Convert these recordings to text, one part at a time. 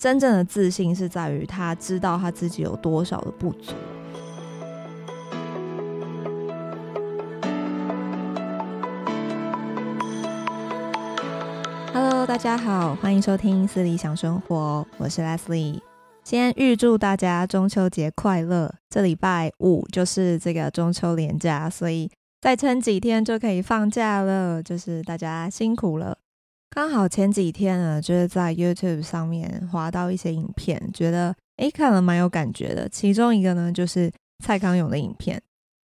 真正的自信是在于他知道他自己有多少的不足。Hello，大家好，欢迎收听私理想生活，我是 Leslie。先预祝大家中秋节快乐！这礼拜五就是这个中秋连假，所以再撑几天就可以放假了，就是大家辛苦了。刚好前几天呢，就是在 YouTube 上面滑到一些影片，觉得诶看了蛮有感觉的。其中一个呢，就是蔡康永的影片。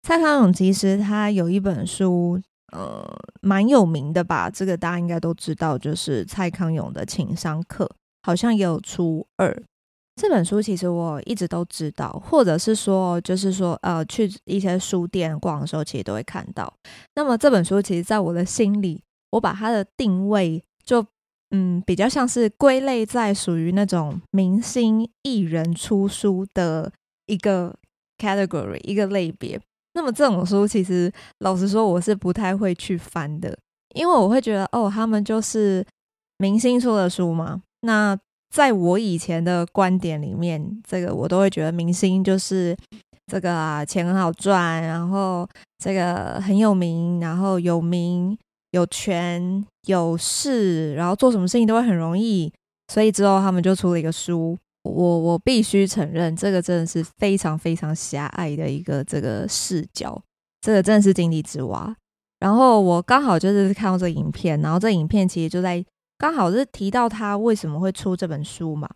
蔡康永其实他有一本书，呃，蛮有名的吧？这个大家应该都知道，就是蔡康永的情商课，好像也有出二。这本书其实我一直都知道，或者是说，就是说，呃，去一些书店逛的时候，其实都会看到。那么这本书，其实在我的心里，我把它的定位就，嗯，比较像是归类在属于那种明星艺人出书的一个 category，一个类别。那么这种书，其实老实说，我是不太会去翻的，因为我会觉得，哦，他们就是明星出的书嘛，那。在我以前的观点里面，这个我都会觉得明星就是这个啊，钱很好赚，然后这个很有名，然后有名有权有势，然后做什么事情都会很容易。所以之后他们就出了一个书，我我必须承认，这个真的是非常非常狭隘的一个这个视角，这个真的是井底之蛙。然后我刚好就是看到这个影片，然后这影片其实就在。刚好是提到他为什么会出这本书嘛，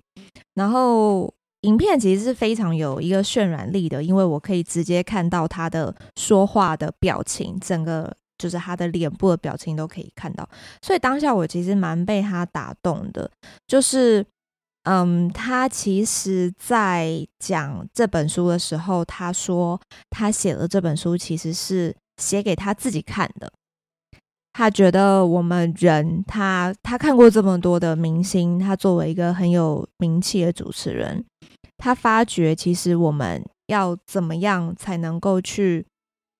然后影片其实是非常有一个渲染力的，因为我可以直接看到他的说话的表情，整个就是他的脸部的表情都可以看到，所以当下我其实蛮被他打动的，就是嗯，他其实在讲这本书的时候，他说他写了这本书其实是写给他自己看的。他觉得我们人，他他看过这么多的明星，他作为一个很有名气的主持人，他发觉其实我们要怎么样才能够去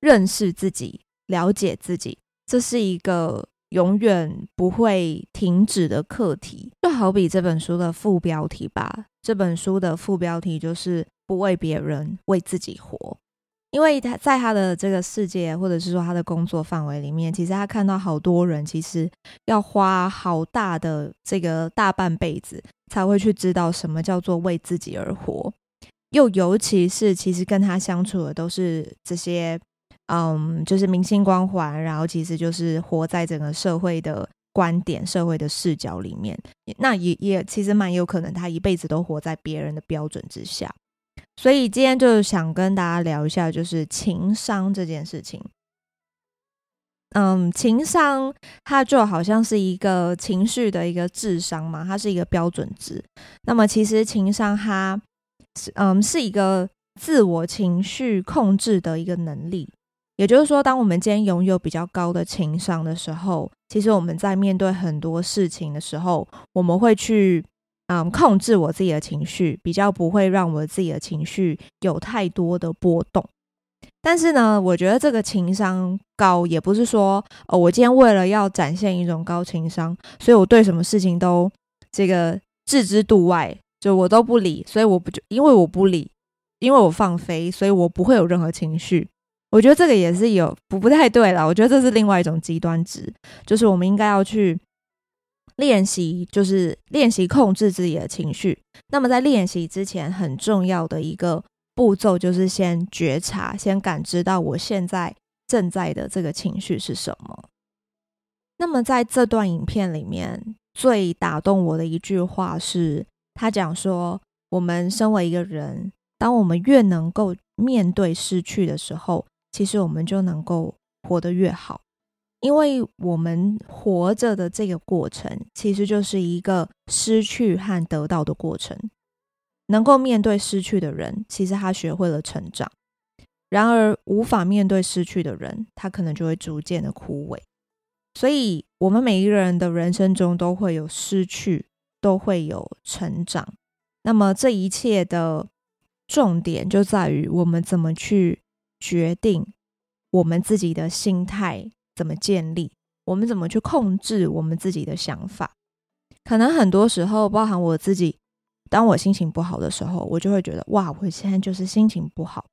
认识自己、了解自己，这是一个永远不会停止的课题。就好比这本书的副标题吧，这本书的副标题就是“不为别人，为自己活”。因为他在他的这个世界，或者是说他的工作范围里面，其实他看到好多人，其实要花好大的这个大半辈子，才会去知道什么叫做为自己而活。又尤其是，其实跟他相处的都是这些，嗯，就是明星光环，然后其实就是活在整个社会的观点、社会的视角里面。那也也其实蛮有可能，他一辈子都活在别人的标准之下。所以今天就想跟大家聊一下，就是情商这件事情。嗯，情商它就好像是一个情绪的一个智商嘛，它是一个标准值。那么其实情商它是嗯是一个自我情绪控制的一个能力。也就是说，当我们今天拥有比较高的情商的时候，其实我们在面对很多事情的时候，我们会去。嗯，控制我自己的情绪，比较不会让我自己的情绪有太多的波动。但是呢，我觉得这个情商高，也不是说哦，我今天为了要展现一种高情商，所以我对什么事情都这个置之度外，就我都不理。所以我不就因为我不理，因为我放飞，所以我不会有任何情绪。我觉得这个也是有不不太对了。我觉得这是另外一种极端值，就是我们应该要去。练习就是练习控制自己的情绪。那么在练习之前，很重要的一个步骤就是先觉察，先感知到我现在正在的这个情绪是什么。那么在这段影片里面，最打动我的一句话是，他讲说：我们身为一个人，当我们越能够面对失去的时候，其实我们就能够活得越好。因为我们活着的这个过程，其实就是一个失去和得到的过程。能够面对失去的人，其实他学会了成长；然而，无法面对失去的人，他可能就会逐渐的枯萎。所以，我们每一个人的人生中都会有失去，都会有成长。那么，这一切的重点就在于我们怎么去决定我们自己的心态。怎么建立？我们怎么去控制我们自己的想法？可能很多时候，包含我自己，当我心情不好的时候，我就会觉得哇，我现在就是心情不好。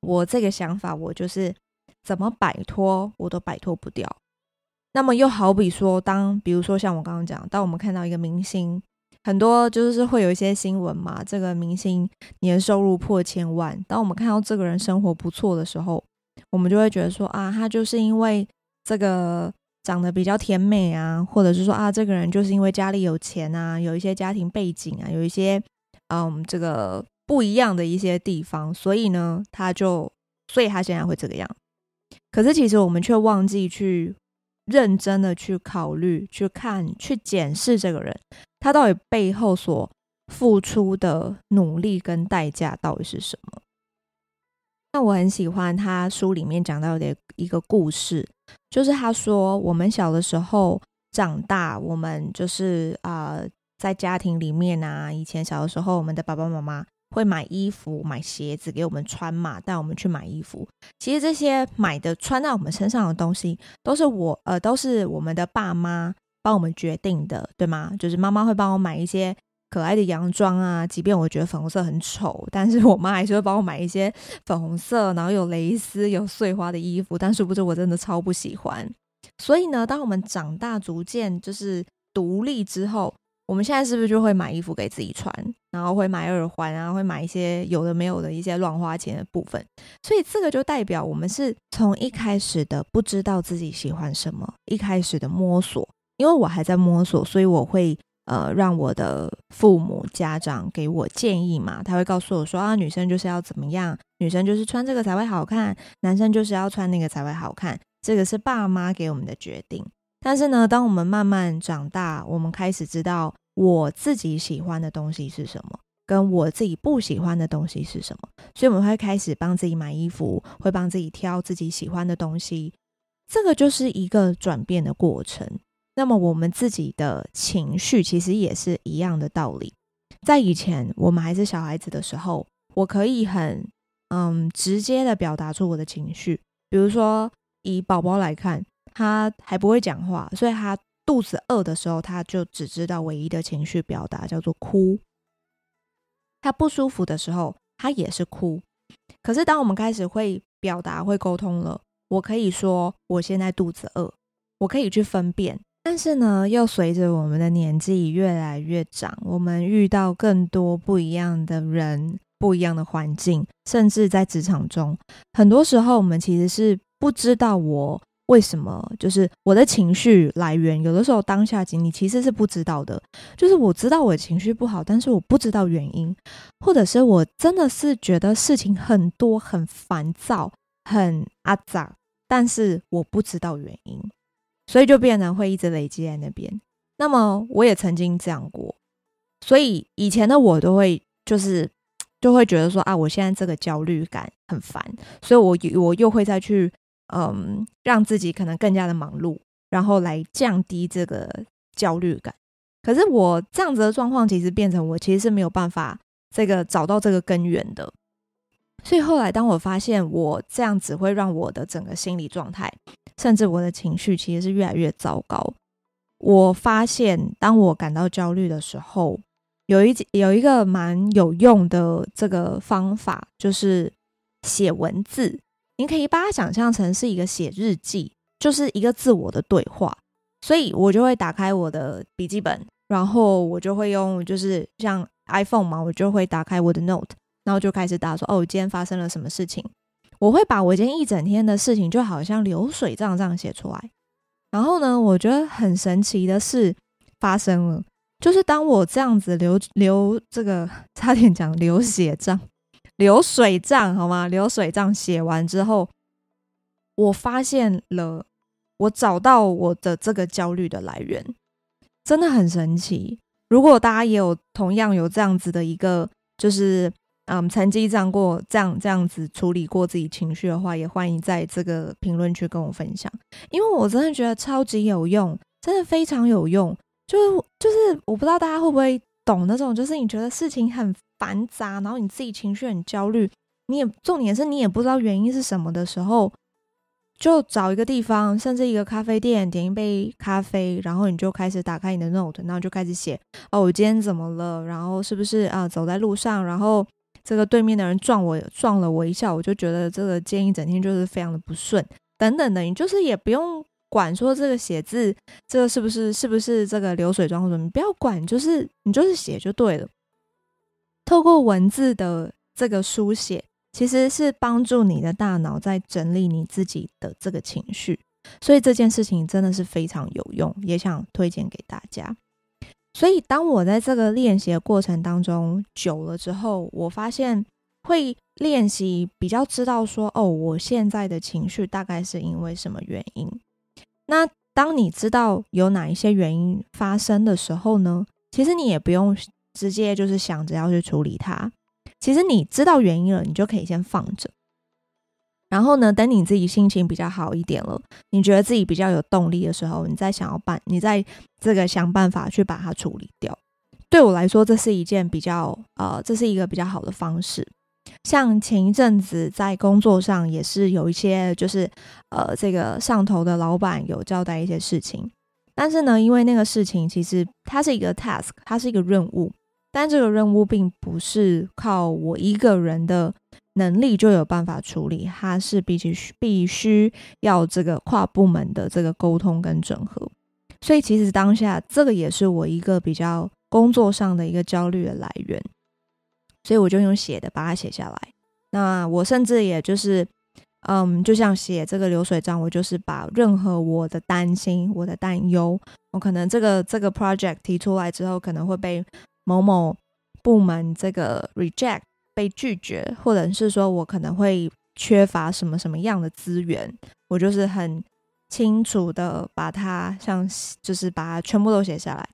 我这个想法，我就是怎么摆脱，我都摆脱不掉。那么又好比说，当比如说像我刚刚讲，当我们看到一个明星，很多就是会有一些新闻嘛，这个明星年收入破千万，当我们看到这个人生活不错的时候，我们就会觉得说啊，他就是因为这个。长得比较甜美啊，或者是说啊，这个人就是因为家里有钱啊，有一些家庭背景啊，有一些嗯，这个不一样的一些地方，所以呢，他就，所以他现在会这个样。可是其实我们却忘记去认真的去考虑、去看、去检视这个人，他到底背后所付出的努力跟代价到底是什么。那我很喜欢他书里面讲到的一个故事。就是他说，我们小的时候长大，我们就是啊、在家庭里面啊，以前小的时候，我们的爸爸妈妈会买衣服、买鞋子给我们穿嘛，带我们去买衣服。其实这些买的、穿在我们身上的东西，都是我呃，都是我们的爸妈帮我们决定的，对吗？就是妈妈会帮我买一些。可爱的洋装啊，即便我觉得粉红色很丑，但是我妈还是会帮我买一些粉红色，然后有蕾丝、有碎花的衣服。但殊不知我真的超不喜欢。所以呢，当我们长大逐渐就是独立之后，我们现在是不是就会买衣服给自己穿，然后会买耳环啊，会买一些有的没有的一些乱花钱的部分？所以这个就代表我们是从一开始的不知道自己喜欢什么，一开始的摸索。因为我还在摸索，所以我会。呃，让我的父母家长给我建议嘛，他会告诉我说啊，女生就是要怎么样，女生就是穿这个才会好看，男生就是要穿那个才会好看，这个是爸妈给我们的决定。但是呢，当我们慢慢长大，我们开始知道我自己喜欢的东西是什么，跟我自己不喜欢的东西是什么，所以我们会开始帮自己买衣服，会帮自己挑自己喜欢的东西，这个就是一个转变的过程。那么我们自己的情绪其实也是一样的道理。在以前我们还是小孩子的时候，我可以很嗯直接的表达出我的情绪。比如说以宝宝来看，他还不会讲话，所以他肚子饿的时候，他就只知道唯一的情绪表达叫做哭。他不舒服的时候，他也是哭。可是当我们开始会表达、会沟通了，我可以说我现在肚子饿，我可以去分辨。但是呢，又随着我们的年纪越来越长，我们遇到更多不一样的人、不一样的环境，甚至在职场中，很多时候我们其实是不知道我为什么，就是我的情绪来源。有的时候当下经历其实是不知道的，就是我知道我的情绪不好，但是我不知道原因，或者是我真的是觉得事情很多、很烦躁、很阿杂，但是我不知道原因。所以就变成会一直累积在那边。那么我也曾经这样过，所以以前的我都会就是 就会觉得说啊，我现在这个焦虑感很烦，所以我我又会再去嗯让自己可能更加的忙碌，然后来降低这个焦虑感。可是我这样子的状况，其实变成我其实是没有办法这个找到这个根源的。所以后来当我发现我这样子会让我的整个心理状态。甚至我的情绪其实是越来越糟糕。我发现，当我感到焦虑的时候，有一有一个蛮有用的这个方法，就是写文字。你可以把它想象成是一个写日记，就是一个自我的对话。所以我就会打开我的笔记本，然后我就会用，就是像 iPhone 嘛，我就会打开我的 Note，然后就开始打说：“哦，今天发生了什么事情。”我会把我今天一整天的事情，就好像流水账这样写出来。然后呢，我觉得很神奇的事发生了，就是当我这样子流流这个 差点讲流血账、流水账好吗？流水账写完之后，我发现了，我找到我的这个焦虑的来源，真的很神奇。如果大家也有同样有这样子的一个，就是。嗯，曾经这样过，这样这样子处理过自己情绪的话，也欢迎在这个评论区跟我分享，因为我真的觉得超级有用，真的非常有用。就是就是，我不知道大家会不会懂那种，就是你觉得事情很繁杂，然后你自己情绪很焦虑，你也重点是你也不知道原因是什么的时候，就找一个地方，甚至一个咖啡店，点一杯咖啡，然后你就开始打开你的 note，然后就开始写哦，我今天怎么了？然后是不是啊？走在路上，然后这个对面的人撞我，撞了我一下，我就觉得这个今天一整天就是非常的不顺，等等的，你就是也不用管说这个写字，这个是不是是不是这个流水账或者你不要管，就是你就是写就对了。透过文字的这个书写。其实是帮助你的大脑在整理你自己的这个情绪，所以这件事情真的是非常有用，也想推荐给大家。所以当我在这个练习的过程当中久了之后，我发现会练习比较知道说，哦，我现在的情绪大概是因为什么原因。那当你知道有哪一些原因发生的时候呢，其实你也不用直接就是想着要去处理它。其实你知道原因了，你就可以先放着。然后呢，等你自己心情比较好一点了，你觉得自己比较有动力的时候，你再想要办，你再这个想办法去把它处理掉。对我来说，这是一件比较呃，这是一个比较好的方式。像前一阵子在工作上也是有一些，就是呃，这个上头的老板有交代一些事情，但是呢，因为那个事情其实它是一个 task，它是一个任务。但这个任务并不是靠我一个人的能力就有办法处理，它是必须必须要这个跨部门的这个沟通跟整合。所以其实当下这个也是我一个比较工作上的一个焦虑的来源，所以我就用写的把它写下来。那我甚至也就是，嗯，就像写这个流水账，我就是把任何我的担心、我的担忧，我可能这个这个 project 提出来之后可能会被。某某部门这个 reject 被拒绝，或者是说我可能会缺乏什么什么样的资源，我就是很清楚的把它像就是把它全部都写下来。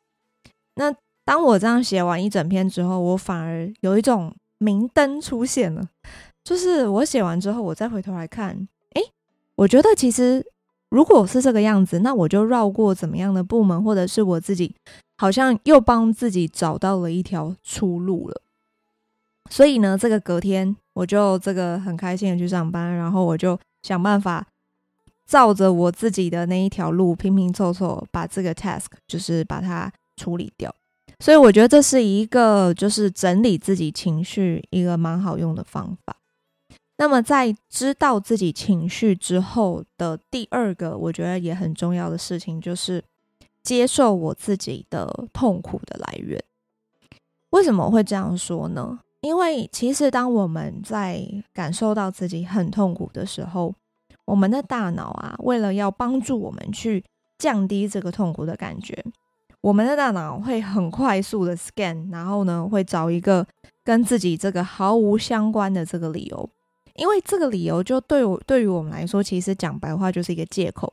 那当我这样写完一整篇之后，我反而有一种明灯出现了，就是我写完之后，我再回头来看，诶，我觉得其实如果是这个样子，那我就绕过怎么样的部门，或者是我自己。好像又帮自己找到了一条出路了，所以呢，这个隔天我就这个很开心的去上班，然后我就想办法照着我自己的那一条路拼拼凑凑把这个 task 就是把它处理掉。所以我觉得这是一个就是整理自己情绪一个蛮好用的方法。那么在知道自己情绪之后的第二个，我觉得也很重要的事情就是。接受我自己的痛苦的来源，为什么会这样说呢？因为其实当我们在感受到自己很痛苦的时候，我们的大脑啊，为了要帮助我们去降低这个痛苦的感觉，我们的大脑会很快速的 scan，然后呢，会找一个跟自己这个毫无相关的这个理由，因为这个理由就对我对于我们来说，其实讲白话就是一个借口。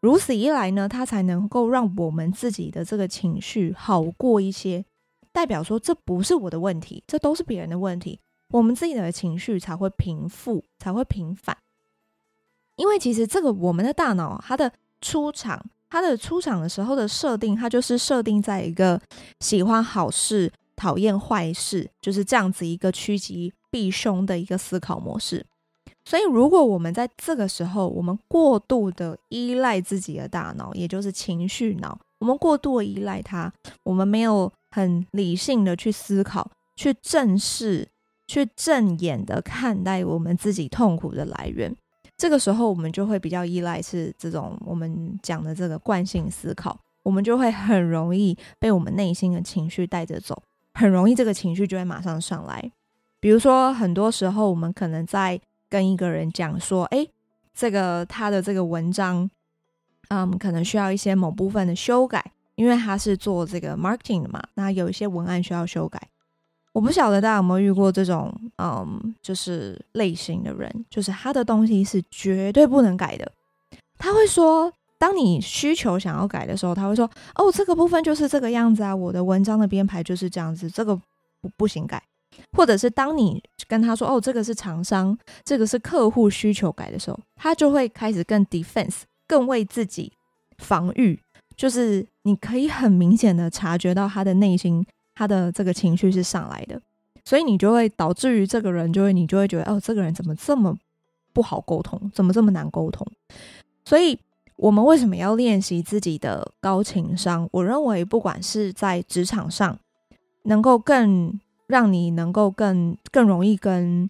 如此一来呢，它才能够让我们自己的这个情绪好过一些，代表说这不是我的问题，这都是别人的问题，我们自己的情绪才会平复，才会平反。因为其实这个我们的大脑，它的出场，它的出场的时候的设定，它就是设定在一个喜欢好事、讨厌坏事，就是这样子一个趋吉避凶的一个思考模式。所以，如果我们在这个时候，我们过度的依赖自己的大脑，也就是情绪脑，我们过度的依赖它，我们没有很理性的去思考、去正视、去正眼的看待我们自己痛苦的来源，这个时候我们就会比较依赖是这种我们讲的这个惯性思考，我们就会很容易被我们内心的情绪带着走，很容易这个情绪就会马上上来。比如说，很多时候我们可能在跟一个人讲说，哎，这个他的这个文章，嗯，可能需要一些某部分的修改，因为他是做这个 marketing 的嘛，那有一些文案需要修改。我不晓得大家有没有遇过这种，嗯，就是类型的人，就是他的东西是绝对不能改的。他会说，当你需求想要改的时候，他会说，哦，这个部分就是这个样子啊，我的文章的编排就是这样子，这个不不行改。或者是当你跟他说哦，这个是厂商，这个是客户需求改的时候，他就会开始更 defense，更为自己防御。就是你可以很明显的察觉到他的内心，他的这个情绪是上来的，所以你就会导致于这个人就会，你就会觉得哦，这个人怎么这么不好沟通？怎么这么难沟通？所以，我们为什么要练习自己的高情商？我认为，不管是在职场上，能够更让你能够更更容易跟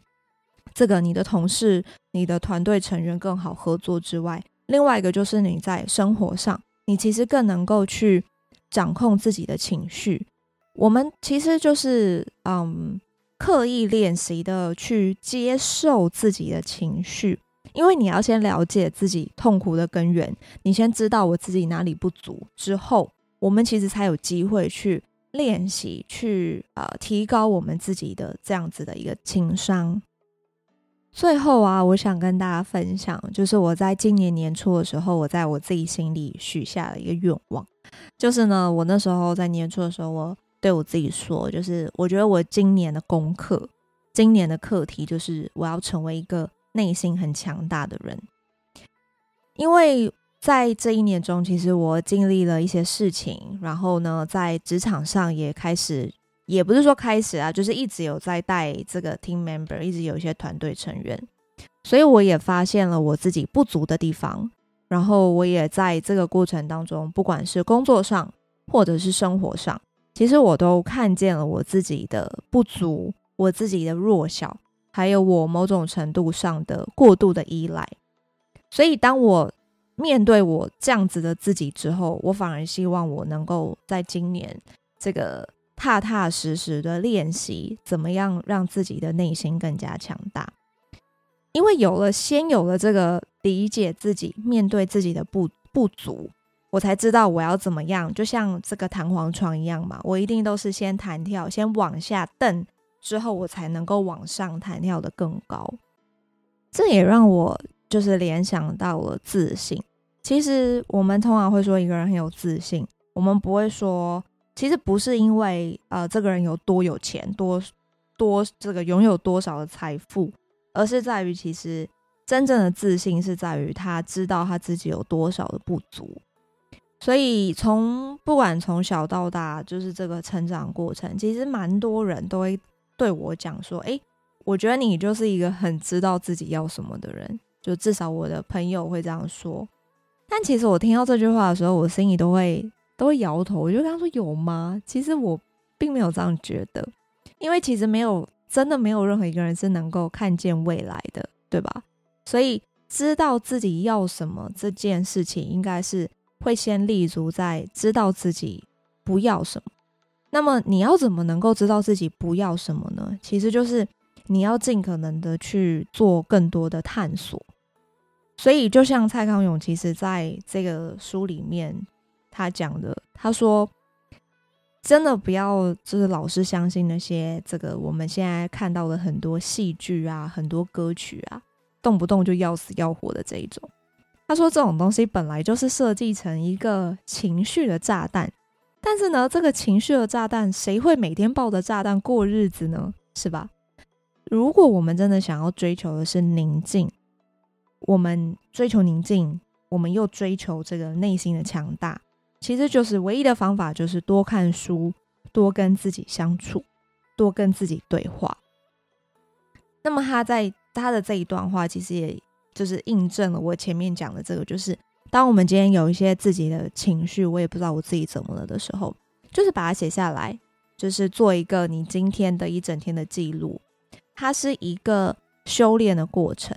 这个你的同事、你的团队成员更好合作之外，另外一个就是你在生活上，你其实更能够去掌控自己的情绪。我们其实就是嗯，刻意练习的去接受自己的情绪，因为你要先了解自己痛苦的根源，你先知道我自己哪里不足之后，我们其实才有机会去练习，去呃提高我们自己的这样子的一个情商。最后啊，我想跟大家分享，就是我在今年年初的时候，我在我自己心里许下了一个愿望，就是呢，我那时候在年初的时候，我对我自己说，就是我觉得我今年的功课，今年的课题，就是我要成为一个内心很强大的人，因为在这一年中，其实我经历了一些事情，然后呢，在职场上也开始。也不是说开始啊，就是一直有在带这个 team member，一直有一些团队成员，所以我也发现了我自己不足的地方，然后我也在这个过程当中，不管是工作上或者是生活上，其实我都看见了我自己的不足，我自己的弱小，还有我某种程度上的过度的依赖。所以当我面对我这样子的自己之后，我反而希望我能够在今年这个。踏踏实实的练习，怎么样让自己的内心更加强大？因为有了，先有了这个理解自己、面对自己的不不足，我才知道我要怎么样。就像这个弹簧床一样嘛，我一定都是先弹跳，先往下蹬，之后我才能够往上弹跳的更高。这也让我就是联想到了自信。其实我们通常会说一个人很有自信，我们不会说。其实不是因为呃这个人有多有钱，多多这个拥有多少的财富，而是在于其实真正的自信是在于他知道他自己有多少的不足。所以从不管从小到大，就是这个成长过程，其实蛮多人都会对我讲说：“诶，我觉得你就是一个很知道自己要什么的人。”就至少我的朋友会这样说。但其实我听到这句话的时候，我心里都会。都会摇头，我就跟他说：“有吗？”其实我并没有这样觉得，因为其实没有，真的没有任何一个人是能够看见未来的，对吧？所以知道自己要什么这件事情，应该是会先立足在知道自己不要什么。那么你要怎么能够知道自己不要什么呢？其实就是你要尽可能的去做更多的探索。所以就像蔡康永，其实在这个书里面。他讲的，他说：“真的不要，就是老是相信那些这个我们现在看到的很多戏剧啊，很多歌曲啊，动不动就要死要活的这一种。”他说：“这种东西本来就是设计成一个情绪的炸弹，但是呢，这个情绪的炸弹，谁会每天抱着炸弹过日子呢？是吧？如果我们真的想要追求的是宁静，我们追求宁静，我们又追求这个内心的强大。”其实就是唯一的方法，就是多看书，多跟自己相处，多跟自己对话。那么他在他的这一段话，其实也就是印证了我前面讲的这个，就是当我们今天有一些自己的情绪，我也不知道我自己怎么了的时候，就是把它写下来，就是做一个你今天的一整天的记录。它是一个修炼的过程。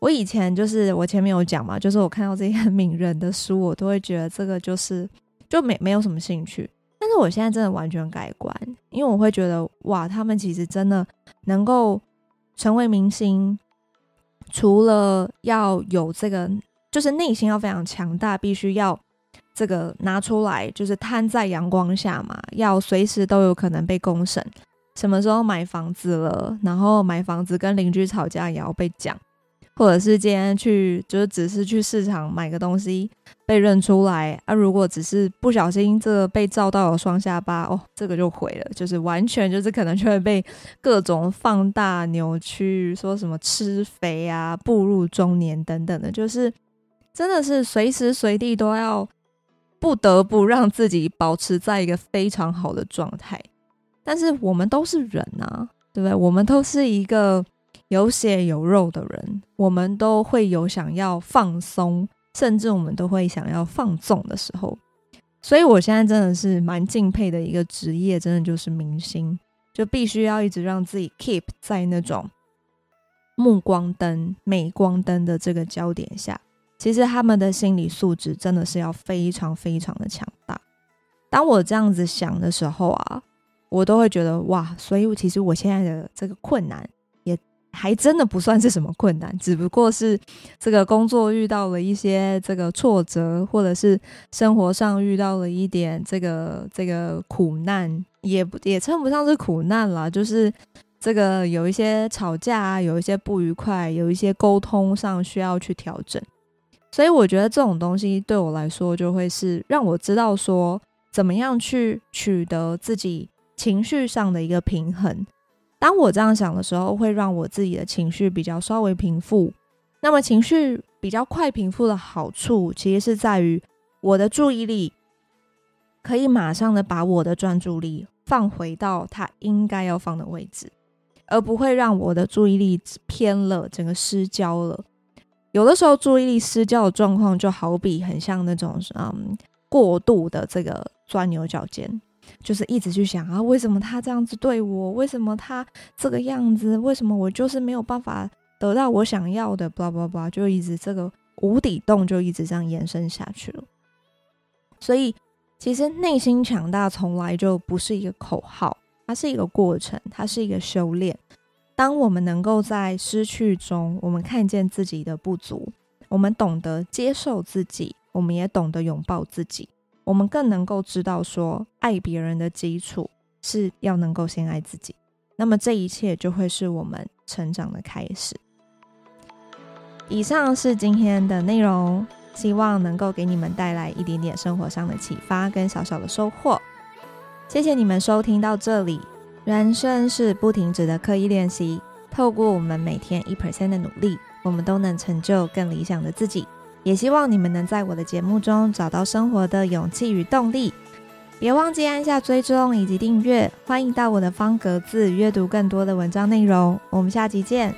我以前就是我前面有讲嘛，就是我看到这些 名人的书，我都会觉得这个就是就没没有什么兴趣。但是我现在真的完全改观，因为我会觉得哇，他们其实真的能够成为明星，除了要有这个，就是内心要非常强大，必须要这个拿出来，就是摊在阳光下嘛，要随时都有可能被公审，什么时候买房子了，然后买房子跟邻居吵架也要被讲。或者是今天去，就是只是去市场买个东西被认出来啊。如果只是不小心这个被照到有双下巴哦，这个就毁了，就是完全就是可能就会被各种放大扭曲，说什么吃肥啊、步入中年等等的，就是真的是随时随地都要不得不让自己保持在一个非常好的状态。但是我们都是人啊，对不对？我们都是一个。有血有肉的人，我们都会有想要放松，甚至我们都会想要放纵的时候。所以，我现在真的是蛮敬佩的一个职业，真的就是明星，就必须要一直让自己 keep 在那种目光灯、镁光灯的这个焦点下。其实他们的心理素质真的是要非常非常的强大。当我这样子想的时候啊，我都会觉得哇，所以我其实我现在的这个困难。还真的不算是什么困难，只不过是这个工作遇到了一些这个挫折，或者是生活上遇到了一点这个这个苦难，也也称不上是苦难啦，就是这个有一些吵架，有一些不愉快，有一些沟通上需要去调整。所以我觉得这种东西对我来说，就会是让我知道说怎么样去取得自己情绪上的一个平衡。当我这样想的时候，会让我自己的情绪比较稍微平复。那么情绪比较快平复的好处，其实是在于我的注意力可以马上的把我的专注力放回到它应该要放的位置，而不会让我的注意力偏了，整个失焦了。有的时候注意力失焦的状况，就好比很像那种嗯过度的这个钻牛角尖。就是一直去想啊，为什么他这样子对我？为什么他这个样子？为什么我就是没有办法得到我想要的？blah blah blah，就一直这个无底洞就一直这样延伸下去了。所以，其实内心强大从来就不是一个口号，它是一个过程，它是一个修炼。当我们能够在失去中，我们看见自己的不足，我们懂得接受自己，我们也懂得拥抱自己。我们更能够知道，说爱别人的基础是要能够先爱自己，那么这一切就会是我们成长的开始。以上是今天的内容，希望能够给你们带来一点点生活上的启发跟小小的收获。谢谢你们收听到这里。人生是不停止的刻意练习，透过我们每天一 percent 的努力，我们都能成就更理想的自己。也希望你们能在我的节目中找到生活的勇气与动力。别忘记按下追踪以及订阅，欢迎到我的方格子阅读更多的文章内容。我们下集见。